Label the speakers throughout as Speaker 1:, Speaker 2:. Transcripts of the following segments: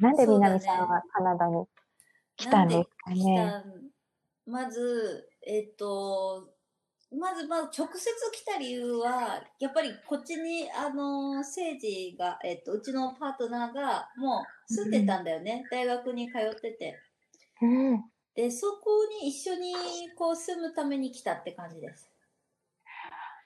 Speaker 1: なんで南さんはカナダに来たんですかね？
Speaker 2: まず、えっ、と、まず、まあ、直接来た理由は、やっぱりこっちに、あの、政治が、えっ、と、うちのパートナーが、もう住んでたんだよね。うん、大学に通ってて。うん。で、そこに一緒に、こう、住むために来たって感じです。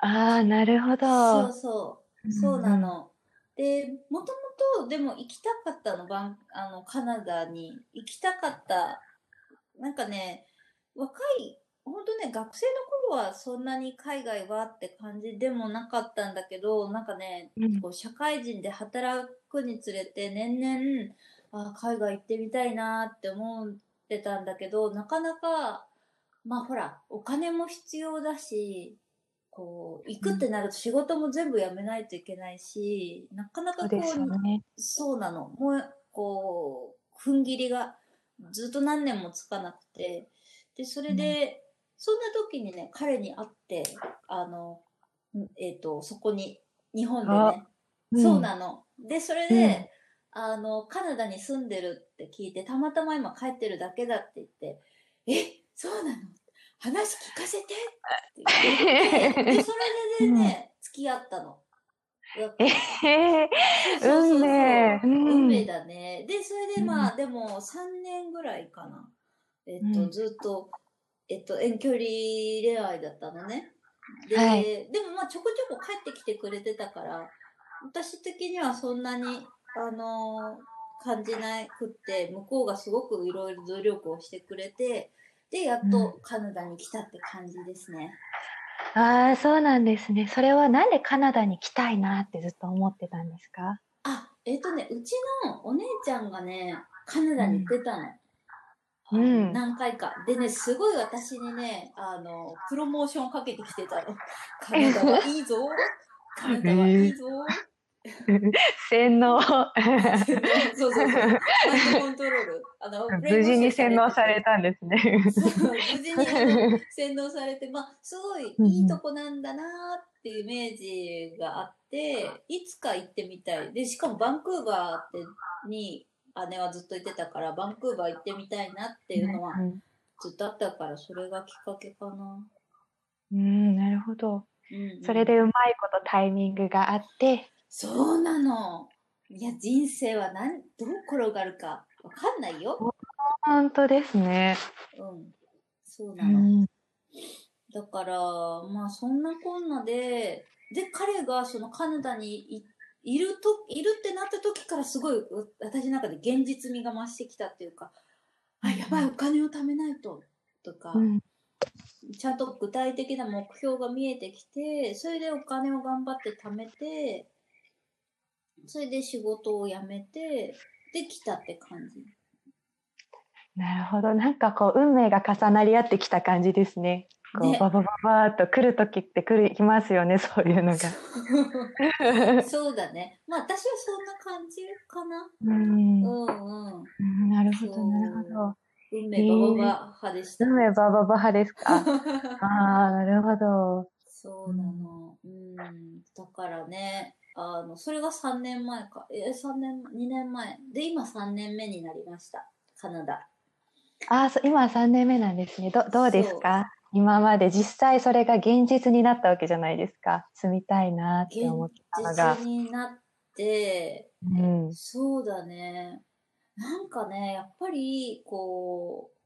Speaker 1: ああ、なるほど。
Speaker 2: そうそう。そうなの。で、もともと、でも行きたかったの、バンあの、カナダに行きたかった。なんかね、若い、本当ね、学生の頃はそんなに海外はって感じでもなかったんだけど、なんかね、うん、こう社会人で働くにつれて年々、あ海外行ってみたいなって思ってたんだけど、なかなか、まあほら、お金も必要だし、こう、行くってなると仕事も全部やめないといけないし、なかなかこう、そう,、ね、なの。もう、こう、踏ん切りがずっと何年もつかなくて、で、それで、うん、そんな時にね、彼に会って、あの、えっ、ー、と、そこに、日本でね、うん、そうなの。で、それで、うん、あの、カナダに住んでるって聞いて、たまたま今帰ってるだけだって言って、え、そうなの？話聞かせてって言って、で、それでね、付き合ったの。
Speaker 1: ええー、運命。
Speaker 2: 運命だね。で、それでまあ、でも3年ぐらいかな。えっと、ずっと、えっと、遠距離恋愛だったのね。で、はい、でもまあ、ちょこちょこ帰ってきてくれてたから、私的にはそんなに、あのー、感じなくって、向こうがすごくいろいろ努力をしてくれて、で、やっとカナダに来たって感じですね。
Speaker 1: うん、ああ、そうなんですね。それはなんでカナダに来たいなってずっと思ってたんですか？
Speaker 2: あ、えっ、ー、とね、うちのお姉ちゃんがね、カナダに行ってたの。
Speaker 1: うん、
Speaker 2: 何回か。でね、すごい私にね、あの、プロモーションかけてきてたの。カナダはいいぞ。カナダはいいぞ。
Speaker 1: 洗脳。そう
Speaker 2: そうそう。コントロール。
Speaker 1: あの、無事に洗脳されたんですね。
Speaker 2: 無事に洗脳されて、まあ、すごいいいとこなんだなっていうイメージがあって、いつか行ってみたい。で、しかもバンクーバーってに姉はずっと言ってたから、バンクーバー行ってみたいなっていうのはずっとあったから、それがきっかけかな。
Speaker 1: うん、なるほど。うんうん、それでうまいことタイミングがあって。
Speaker 2: そうなの。いや、人生は何、どう転がるかわかんないよ。
Speaker 1: 本当ですね。
Speaker 2: うん。そうなの。うん、だから、まあそんなこんなで、で、彼がそのカナダにいると、いるってなった時からすごい私の中で現実味が増してきたっていうか、あ、やばい、お金を貯めないと、とか、うん、ちゃんと具体的な目標が見えてきて、それでお金を頑張って貯めて、それで仕事を辞めて、できたって感じ。
Speaker 1: なるほど。なんかこう、運命が重なり合ってきた感じですね。こう、ね、ババババーっと来る時って来る、来ますよね、そういうのが。
Speaker 2: そうだね。まあ私はそんな感じかな。
Speaker 1: うん。うんうん。なるほど、なるほど。
Speaker 2: 運命バババ派でした。
Speaker 1: 運命バババ派ですか？ああ、なるほど。
Speaker 2: そうなの。うん。だからね、あの、それが3年前か。え、3年、2年前。で、今3年目になりました。カナダ。
Speaker 1: ああ、今3年目なんですね。ど、どうですか？今まで実際それが現実になったわけじゃないですか。住みたいなって思ったのが。
Speaker 2: 現実になって、うん、そうだね。なんかね、やっぱり、こう、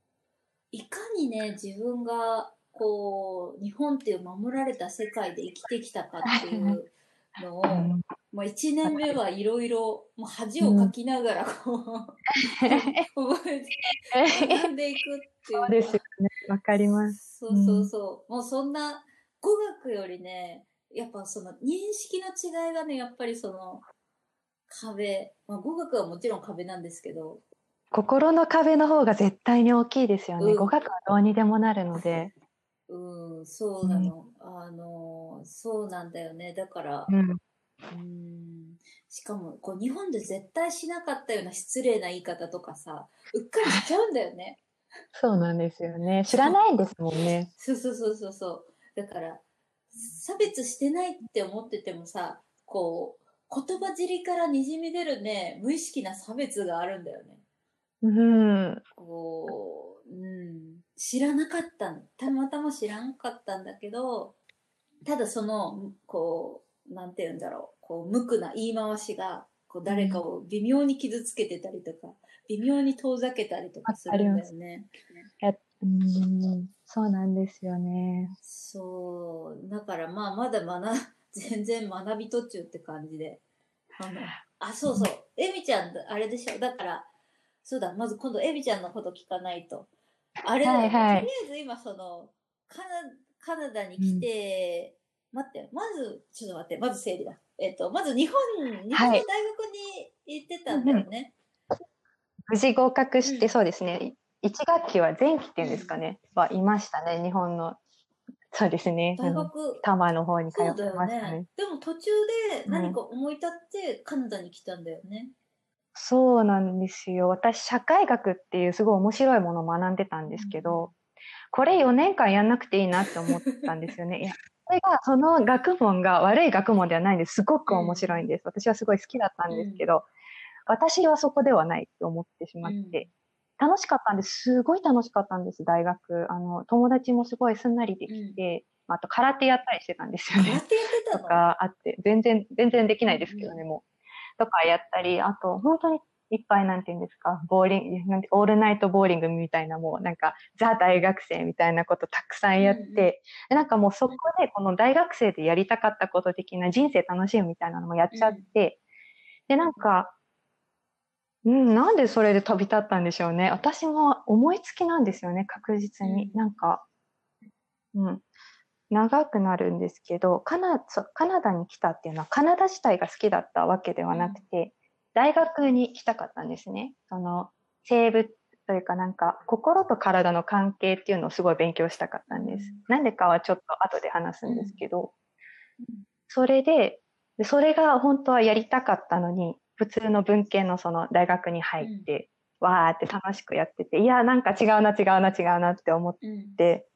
Speaker 2: いかにね、自分が、こう、日本っていう守られた世界で生きてきたかっていうのを、もう1年目はいろいろ、もう恥をかきながら、こう、覚えて、学んでいくっていう。
Speaker 1: そうですよね。わかります。
Speaker 2: そうそうそう。もうそんな、語学よりね、やっぱその認識の違いがね、やっぱりその、壁、まあ、語学はもちろん壁なんですけど。
Speaker 1: 心の壁の方が絶対に大きいですよね。うん、語学はどうにでもなるので。
Speaker 2: うん、そうなの。うん、あの、そうなんだよね。だから、うん、うんしかも、こう、日本で絶対しなかったような失礼な言い方とかさ、うっかりしちゃうんだよね。
Speaker 1: そうなんですよね。知らないんですもんね。
Speaker 2: そうそうそうそうそう。だから、差別してないって思っててもさ、こう、言葉尻からにじみ出るね、無意識な差別があるんだよね。
Speaker 1: うん。
Speaker 2: こう、うん、知らなかったんたまたま知らんかったんだけど、ただその、こう、なんて言うんだろう、こう、無垢な言い回しが、こう、誰かを微妙に傷つけてたりとか、微妙に遠ざけたりとかするんだよね。
Speaker 1: うん、そうなんですよね。
Speaker 2: そう、だからまあ、まだ学、全然学び途中って感じで。あの、あ、そうそう、エミちゃん、あれでしょ、だから、そうだ、まず今度エミちゃんのこと聞かないと。あれ
Speaker 1: はいはい
Speaker 2: とりあえず今その、カナ、カナダに来て、待って、まず、ちょっと待って、まず整理だ。えっと、まず日本、日本の大学に行ってたんだよね。
Speaker 1: 無事合格して、
Speaker 2: うん
Speaker 1: そうですね。1学期は前期っていうんですかね、はいましたね、日本の。そうですね。
Speaker 2: 大学、
Speaker 1: 多摩の方に通ってましたね
Speaker 2: ね。。でも途中で何か思い立ってカナダに来たんだよね。
Speaker 1: そうなんですよ。私、社会学っていうすごい面白いものを学んでたんですけど、これ4年間やんなくていいなって思ったんですよね。いや、それが、その学問が悪い学問ではないんです。すごく面白いんです。私はすごい好きだったんですけど、私はそこではないって思ってしまって、楽しかったんです。すごい楽しかったんです、大学。あの、友達もすごいすんなりできて、あと空手やったりしてたんですよね。
Speaker 2: やってやってた
Speaker 1: と
Speaker 2: の
Speaker 1: かあって、全然、全然できないですけどね、
Speaker 2: う
Speaker 1: もう。とかやったり、あと、本当にいっぱい、なんて言うんですか、ボーリング、なんてオールナイトボーリングみたいな、もうなんか、ザ大学生みたいなことたくさんやって、
Speaker 2: うん
Speaker 1: なんかもうそこで、この大学生でやりたかったこと的な人生楽しむみたいなのもやっちゃって、で、なんか、うん、なんでそれで飛び立ったんでしょうね。私も思いつきなんですよね、確実に。
Speaker 2: うん
Speaker 1: なんか、うん。長くなるんですけどカナカナダに来たっていうのはカナダ自体が好きだったわけではなくて、大学に来たかったんですね。その生物というかなんか心と体の関係っていうのをすごい勉強したかったんです。なんでかはちょっと後で話すんですけど、それででそれが本当はやりたかったのに普通の文系のその大学に入って、わーって楽しくやってていやなんか違うな違うな違うなって思っ
Speaker 2: うん。
Speaker 1: て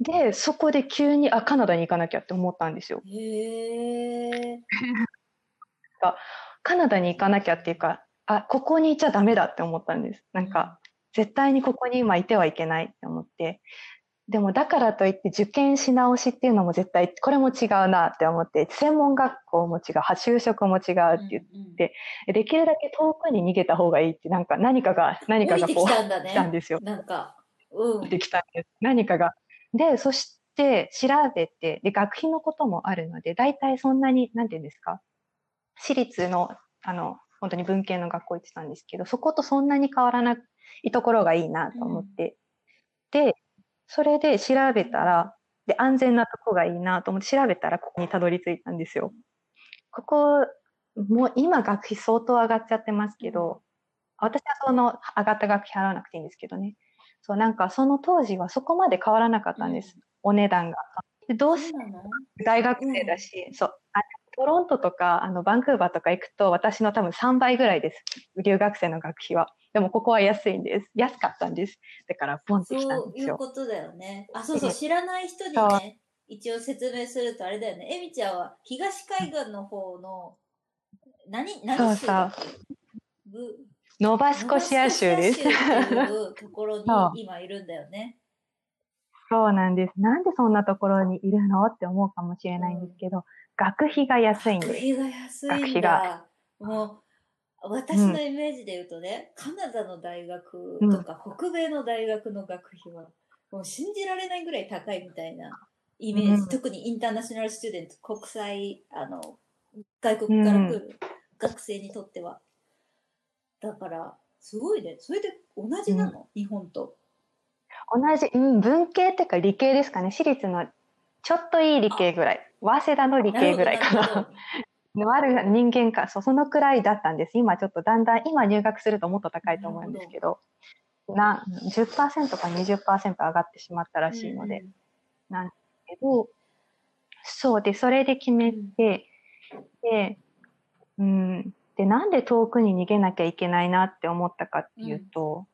Speaker 1: でそこで急にあカナダに行かなきゃって思ったんですよ。
Speaker 2: へえ。
Speaker 1: カナダに行かなきゃっていうかあここにいちゃダメだって思ったんです。なんか、絶対にここに今いてはいけないって思ってでもだからといって受験し直しっていうのも絶対これも違うなって思って専門学校も違うは就職も違うって言って、
Speaker 2: て、
Speaker 1: できるだけ遠くに逃げた方がいいってなんか何かが何かがこう
Speaker 2: きたんだ
Speaker 1: 来たん
Speaker 2: ね。
Speaker 1: ですよ。
Speaker 2: なんか、うん。
Speaker 1: できたんです。何かが。で、そして調べて、で、学費のこともあるので、大体そんなに、なんていうんですか、私立の、あの、本当に文系の学校行ってたんですけど、そことそんなに変わらないところがいいなと思って、で、それで調べたら、で、安全なとこがいいなと思って調べたら、ここにたどり着いたんですよ。ここ、もう今学費相当上がっちゃってますけど、私はその上がった学費払わなくていいんですけどね。そう、なんかその当時はそこまで変わらなかったんです。お値段が。でどうせ
Speaker 2: そうなの？
Speaker 1: 大学生だし、そうあ。トロントとかあのバンクーバーとか行くと私の多分3倍ぐらいです。留学生の学費は。でもここは安いんです。安かったんです。だからポンってきたん
Speaker 2: そう
Speaker 1: ですよ。
Speaker 2: いうことだよね。あ、そうそう、
Speaker 1: で
Speaker 2: 知らない人に
Speaker 1: そう
Speaker 2: ね、一応説明するとあれだよね。エミちゃんは東海岸の方の、何、何州だっけ？ブ
Speaker 1: ノバスコシア州です。
Speaker 2: ところに今いるんだよね。
Speaker 1: そうなんです。なんでそんなところにいるのって思うかもしれないんですけど、学費が安いんです。
Speaker 2: 学費が安い
Speaker 1: 学
Speaker 2: ん
Speaker 1: 費が
Speaker 2: だ。もう、私のイメージで言うとね、カナダの大学とか、北米の大学の学費は、もう信じられないぐらい高いみたいなイメージ。
Speaker 1: うん
Speaker 2: 特にインターナショナルスチューデント、国際、あの、外国から来る学生にとっては。だから、すごいね。それで同じなの、日本と。
Speaker 1: 同じ、うん、文系っていうか理系ですかね。私立のちょっといい理系ぐらい。早稲田の理系ぐらいかな。のある人間か、そう、そのくらいだったんです。今ちょっとだんだん、今入学するともっと高いと思うんですけど、な、10%か20%上がってしまったらしいので、なんですけど、そうで、それで決めて、で、うん、で、なんで遠くに逃げなきゃいけないなって思ったかっていうと、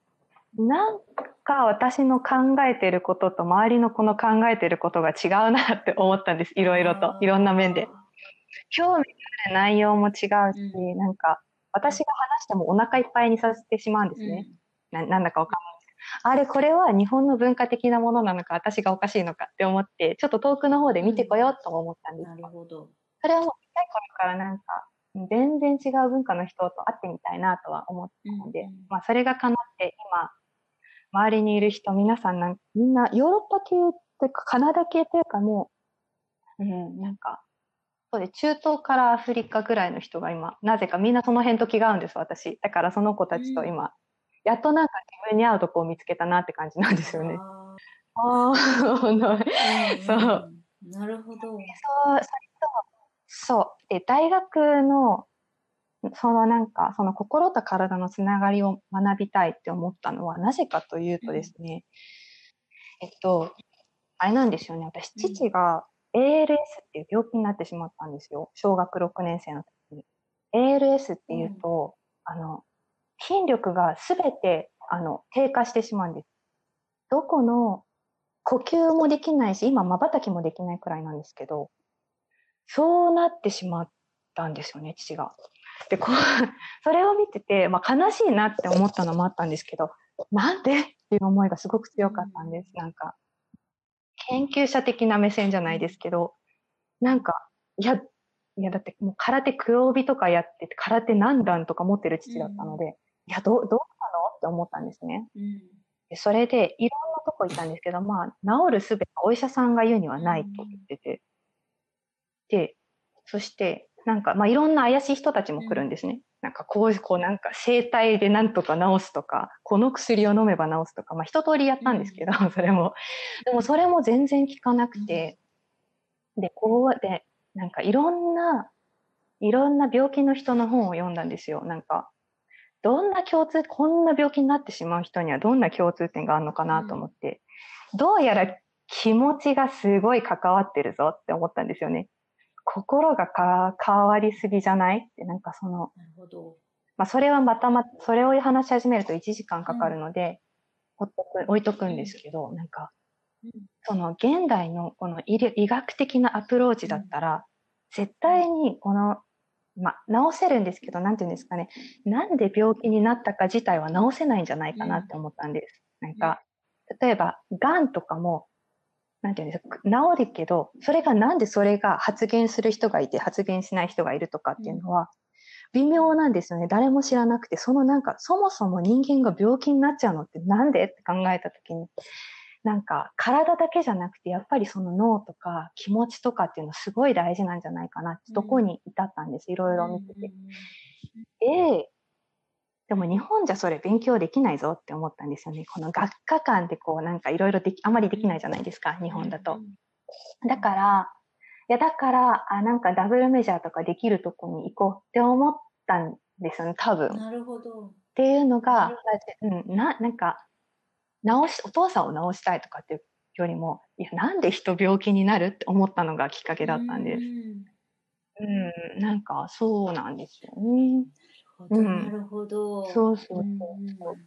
Speaker 1: なんか私の考えてることと周りの子の考えてることが違うなって思ったんです。いろいろと。いろんな面で。。興味ある内容も違うし、
Speaker 2: うん
Speaker 1: なんか、私が話してもお腹いっぱいにさせてしまうんですね。ななんだかわかんないですけど。あれ、これは日本の文化的なものなのか、私がおかしいのかって思って、ちょっと遠くの方で見てこようとも思ったんです
Speaker 2: な
Speaker 1: よ。
Speaker 2: るほど。
Speaker 1: それはもう小さい頃からなんか、全然違う文化の人と会ってみたいなとは思ってたので、
Speaker 2: うんうん。
Speaker 1: まあそれが叶って今、周りにいる人、皆さんなんみんなヨーロッパ系っていうかカナダ系というかもう、うん、なんか、そうで、中東からアフリカぐらいの人が今、なぜかみんなその辺と気が合うんです、私。だからその子たちと今、やっとなんか自分に合うとこを見つけたなって感じなんですよね。
Speaker 2: あ
Speaker 1: あ そう
Speaker 2: うんなるほど。
Speaker 1: そう、それと、そう。で、大学の、そのなんか、その心と体のつながりを学びたいって思ったのは、なぜかというとですね、えっと、あれなんですよね。私、
Speaker 2: うん
Speaker 1: 父が ALS っていう病気になってしまったんですよ。小学6年生の時に。ALS っていうと、あの、筋力がすべて、あの、低下してしまうんです。どこの呼吸もできないし、今、瞬きもできないくらいなんですけど、そうなってしまったんですよね、父が。で、こう、それを見てて、まあ、悲しいなって思ったのもあったんですけど、なんでっていう思いがすごく強かったんです。なんか、研究者的な目線じゃないですけど、なんか、いや、いや、だってもう空手黒帯とかやってて、空手何段とか持ってる父だったので、いや、どう、どうなのって思ったんですね。
Speaker 2: うん
Speaker 1: でそれで、いろんなとこ行ったんですけど、まあ、治るすべお医者さんが言うにはないと言ってて。で、そして、なんか、まあ、いろんな怪しい人たちも来るんですね。なんか、こう、こう、なんか、生体でなんとか治すとか、この薬を飲めば治すとか、まあ、一通りやったんですけど、それも。でも、それも全然効かなくて、で、こう、で、なんか、いろんな、いろんな病気の人の本を読んだんですよ。なんか、どんな共通、こんな病気になってしまう人にはどんな共通点があるのかなと思って、どうやら気持ちがすごい関わってるぞって思ったんですよね。心がか変わりすぎじゃない？って、なんかその、
Speaker 2: なるほど。
Speaker 1: まあそれはまたま、それを話し始めると1時間かかるので、ほっとく置いとくんですけど、なんか、
Speaker 2: うん。
Speaker 1: その現代のこの医療医学的なアプローチだったら、絶対にこの、まあ、治せるんですけど、なんていうんですかね、なんで病気になったか自体は治せないんじゃないかなって思ったんです。なんか、例えば、癌とかも、なんていうんですか、治るけど、それがなんでそれが発現する人がいて発現しない人がいるとかっていうのは、微妙なんですよね。誰も知らなくて、そのなんか、そもそも人間が病気になっちゃうのってなんでって考えたときに、なんか、体だけじゃなくて、やっぱりその脳とか気持ちとかっていうのすごい大事なんじゃないかなってとこに至ったんです。いろいろ見てて。で、でも日本じゃそれ勉強できないぞって思ったんですよね。この学科間でこうなんかいろいろでき、あまりできないじゃないですか、日本だと。だから、いやだから、あ、なんかダブルメジャーとかできるとこに行こうって思ったんですよね、多分。っ
Speaker 2: なるほど。
Speaker 1: ていうの
Speaker 2: な
Speaker 1: が
Speaker 2: る、
Speaker 1: うん、な、なんか、治し、お父さんを治したいとかっていうよりも、いや、なんで人病気になるって思ったのがきっかけだったんです。うん、なんかそうなんですよね。
Speaker 2: うんなるほど。
Speaker 1: そうそうそう
Speaker 2: うん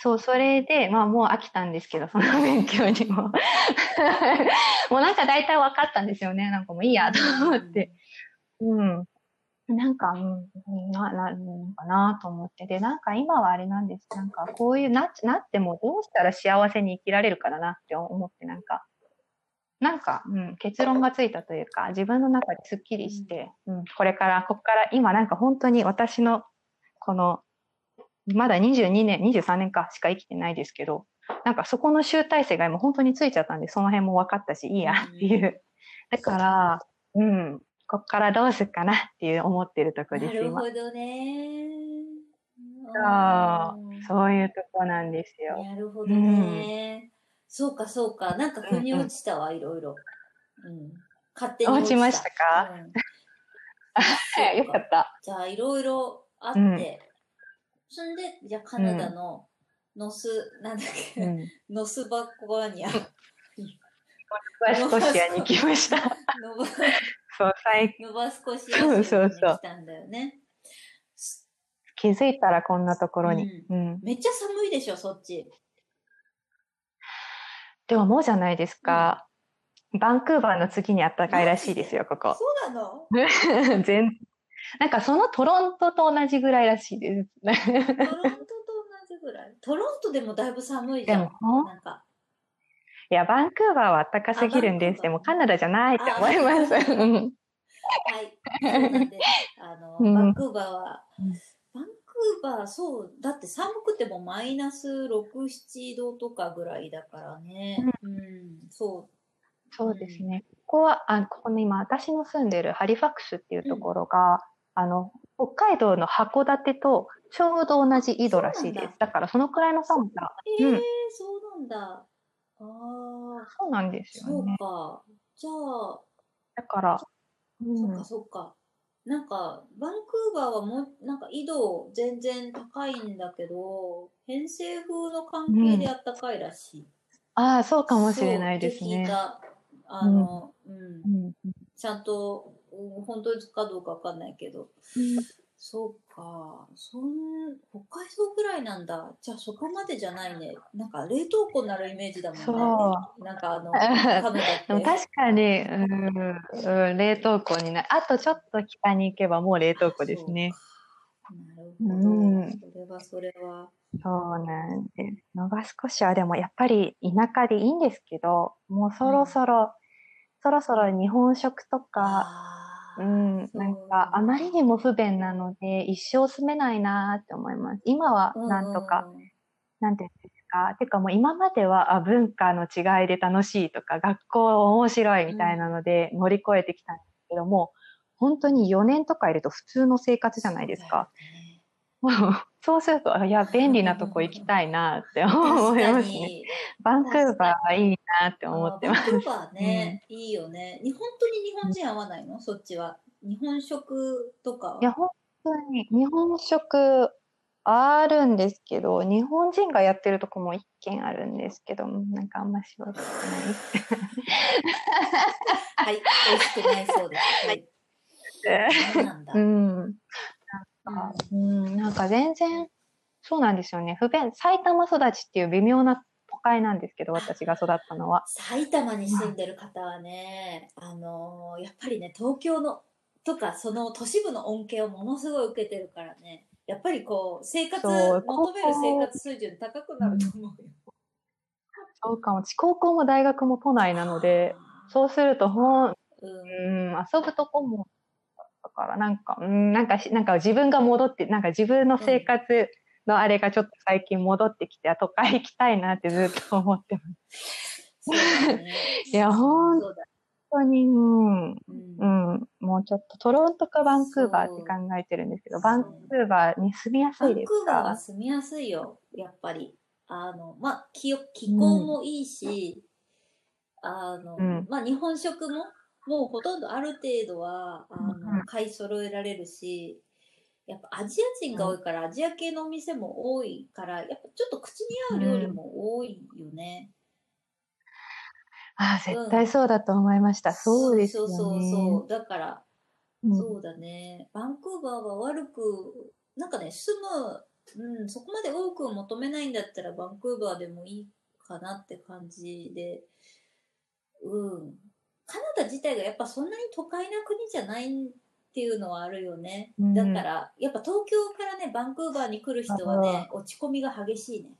Speaker 1: そう、それで、まあもう飽きたんですけど、その勉強にも。もうなんか大体分かったんですよね。なんかもういいやと思って。うん。なんか、うん、な、な、なんかなと思って。で、なんか今はあれなんです。なんかこういうな、なってもどうしたら幸せに生きられるかだなって思って、なんか、なんか、うん、結論がついたというか、自分の中ですっきりして、うん、これから、ここから今なんか本当に私の、この、まだ22年、23年かしか生きてないですけど、なんかそこの集大成が今本当についちゃったんで、その辺も分かったし、いいやっていう。だから、うん、こっからどうすっかなっていう思ってるとこです、今。
Speaker 2: なるほどね。
Speaker 1: そうそういうとこなんですよ。
Speaker 2: なるほどね。そうか、そうか。なんか腑に落ちたわ、いろいろ。うん。勝手に
Speaker 1: 落ちましたか？
Speaker 2: うん
Speaker 1: よかった。
Speaker 2: じゃあ、いろいろあって、
Speaker 1: うん
Speaker 2: そんで、じゃあ、カナダのノス、なんだっけ、
Speaker 1: うん。
Speaker 2: ノスバコアニア。
Speaker 1: ノバスコシアに来ました。
Speaker 2: ノバ
Speaker 1: そう、最
Speaker 2: ノバスコシアに
Speaker 1: そうそう
Speaker 2: 来たんだよね。
Speaker 1: 気づいたらこんなところに。うん。
Speaker 2: めっちゃ寒いでしょ、そっち。
Speaker 1: でも思うじゃないですか。バンクーバーの次に暖かいらしいですよ、ここ。
Speaker 2: そうなの？
Speaker 1: 全なんかそのトロントと同じぐらいらしいです。
Speaker 2: トロントと同じぐらい。トロントでもだいぶ寒いじゃん。なんか。
Speaker 1: いや、バンクーバーは暖かすぎるんです。でもカナダじゃないって思います。
Speaker 2: はい。そうなんで、あの、
Speaker 1: うん
Speaker 2: バンクーバーは、
Speaker 1: うん
Speaker 2: バンクーバー、そう、だって寒くてもマイナス6、7度とかぐらいだからね。うん、そ
Speaker 1: そうですね。ここは、あここの今、私の住んでるハリファクスっていうところが、あの、北海道の函館とちょうど同じ緯度らしいです。だからそのくらいの寒さ。
Speaker 2: う。えー
Speaker 1: うん
Speaker 2: そうなんだ。ああ、
Speaker 1: そうなんです
Speaker 2: そう
Speaker 1: よね。
Speaker 2: か。じゃあ、
Speaker 1: だから、うん
Speaker 2: そっか、そっか。なんか、バンクーバーはもう、なんか緯度全然高いんだけど、偏西風の関係であったかいらしい。
Speaker 1: ああ、そうかもしれないですね。
Speaker 2: あの、うん、
Speaker 1: うん
Speaker 2: ちゃんと、うん本当かどうかわかんないけど。そうか。そん、北海道ぐらいなんだ。じゃあそこまでじゃないね。なんか冷凍庫になるイメージだもんね。
Speaker 1: そう
Speaker 2: なんかあの、
Speaker 1: 確かに、うんうん、冷凍庫になあとちょっと北に行けばもう冷凍庫ですね。
Speaker 2: なるほど。
Speaker 1: うん
Speaker 2: それはそれは。
Speaker 1: そうなんです。ノバスコシアでもやっぱり田舎でいいんですけど、もうそろそろ、そろそろ日本食とか、うん、なんかあまりにも不便なので一生住めないなって思います。今はなんとか、なんていうんですか？てかもう今まではあ文化の違いで楽しいとか、学校面白いみたいなので乗り越えてきたんですけども、本当に4年とかいると普通の生活じゃないですか。そうすると、いや、便利なとこ行きたいなって思い。ますね。バンクーバーはいいなって思ってます。
Speaker 2: バンクーバーね、いいよね。に本当に日本人合わないの？そっちは。日本食とか
Speaker 1: いや、本当に日本食あるんですけど、日本人がやってるとこも一軒あるんですけど、なんかあんましよくない。
Speaker 2: はい、美味しくないそうです。はい。そうなんだ。
Speaker 1: うん。か、全然、そうなんですよね。不便、埼玉育ちっていう微妙な都会なんですけど、私が育ったのは。
Speaker 2: 埼玉に住んでる方はね、あのーやっぱりね、東京の、とか、その都市部の恩恵をものすごい受けてるからね、やっぱりこう、生活、
Speaker 1: そう
Speaker 2: 求める生活水準高くなると思うよ。
Speaker 1: そうかも。高校も大学も都内なので、
Speaker 2: う、
Speaker 1: そうすると、ほん、
Speaker 2: うん、
Speaker 1: うん、遊ぶとこも、だからなんか、うん、なんかし、なんか自分が戻って、なんか自分の生活のあれがちょっと最近戻ってきて、あ都会行きたいなってずっと 思ってます。
Speaker 2: ね。
Speaker 1: いや本当に、うん、
Speaker 2: うん。
Speaker 1: うん、もうちょっとトロントかバンクーバーって考えてるんですけど、バンクーバーに住みやす
Speaker 2: バンク
Speaker 1: いです
Speaker 2: ーバーは
Speaker 1: か
Speaker 2: 住みやすいよ、やっぱり。あの、まあ、気を気候もいいし、あの、
Speaker 1: うん。
Speaker 2: まあ、日本食も、もうほとんどある程度は、あの、
Speaker 1: うん
Speaker 2: 買い揃えられるし、やっぱアジア人が多いから、アジア系のお店も多いから、やっぱちょっと口に合う料理も多いよね。
Speaker 1: ああ、絶対そうだと思いました。そうですよね。
Speaker 2: そうそうそう。だから、
Speaker 1: うん
Speaker 2: そうだね。バンクーバーは悪く、なんかね、住む、うん、そこまで多く求めないんだったらバンクーバーでもいいかなって感じで、うん。カナダ自体がやっぱそんなに都会な国じゃないっていうのはあるよね。
Speaker 1: うん
Speaker 2: だから、やっぱ東京からね、バンクーバーに来る人はね、落ち込みが激しいね。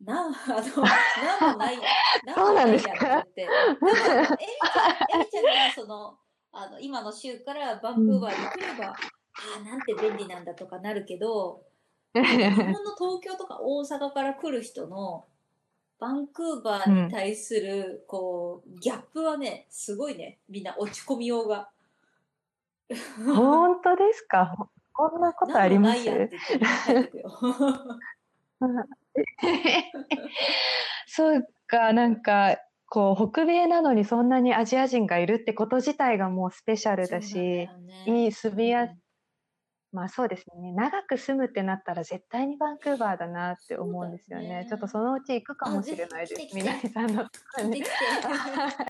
Speaker 2: な、あの、なんもない、
Speaker 1: なん
Speaker 2: もないやんって言って。でもエミちゃん、エミちゃんがその、あの、今の州からバンクーバーに来れば、ああ、なんて便利なんだとかなるけど、日本の東京とか大阪から来る人のバンクーバーに対する、こう、ギャップはね、すごいね。みんな落ち込みようが。
Speaker 1: 本当ですか？こんなことあります？そうか、なんか、こう、北米なのにそんなにアジア人がいるってこと自体がもうスペシャルだし、
Speaker 2: だよね
Speaker 1: いい住みやす、まあそうですね。長く住むってなったら絶対にバンクーバーだなって思うんですよね。
Speaker 2: ね
Speaker 1: ちょっとそのうち行くかもしれないです。みなりさんのところに